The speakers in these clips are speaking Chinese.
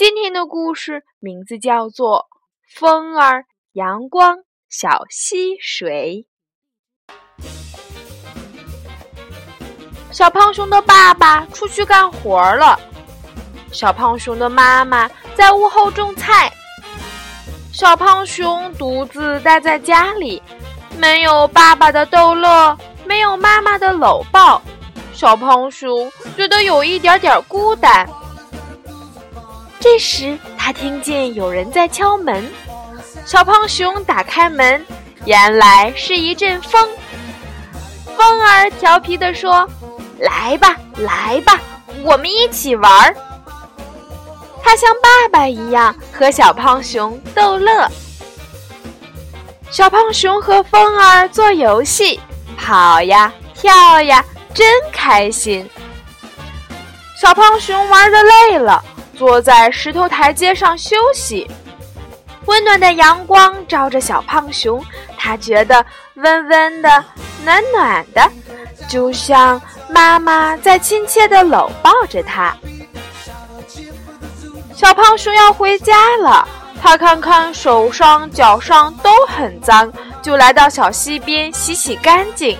今天的故事名字叫做《风儿、阳光、小溪水》。小胖熊的爸爸出去干活了，小胖熊的妈妈在屋后种菜，小胖熊独自待在家里，没有爸爸的逗乐，没有妈妈的搂抱，小胖熊觉得有一点点孤单。这时，他听见有人在敲门。小胖熊打开门，原来是一阵风。风儿调皮地说：“来吧，来吧，我们一起玩儿。”他像爸爸一样和小胖熊逗乐。小胖熊和风儿做游戏，跑呀跳呀，真开心。小胖熊玩的累了。坐在石头台阶上休息，温暖的阳光照着小胖熊，他觉得温温的、暖暖的，就像妈妈在亲切的搂抱着他。小胖熊要回家了，他看看手上、脚上都很脏，就来到小溪边洗洗干净。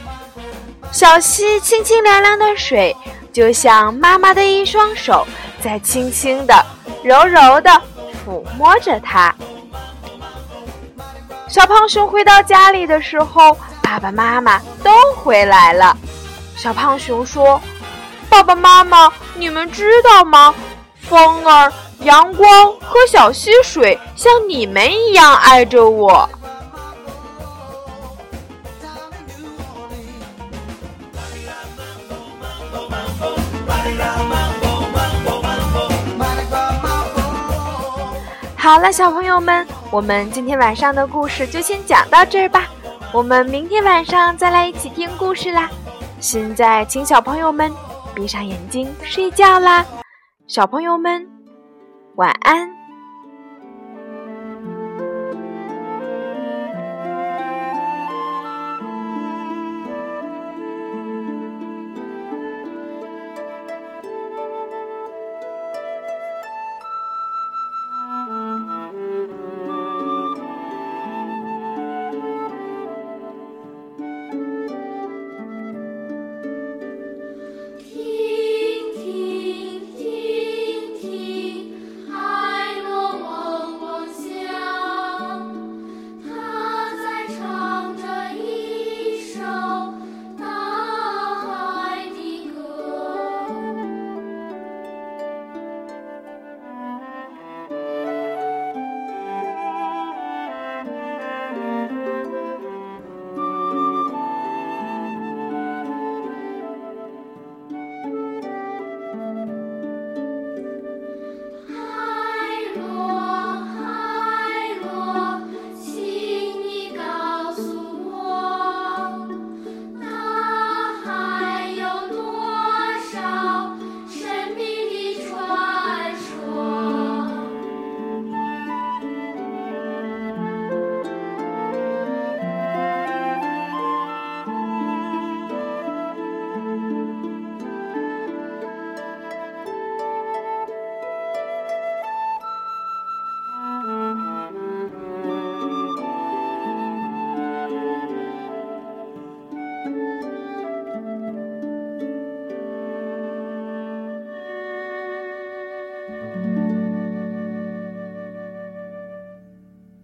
小溪清清凉凉的水，就像妈妈的一双手。在轻轻的、柔柔的抚摸着它。小胖熊回到家里的时候，爸爸妈妈都回来了。小胖熊说：“爸爸妈妈，你们知道吗？风儿、阳光和小溪水像你们一样爱着我。”好了，小朋友们，我们今天晚上的故事就先讲到这儿吧。我们明天晚上再来一起听故事啦。现在，请小朋友们闭上眼睛睡觉啦。小朋友们，晚安。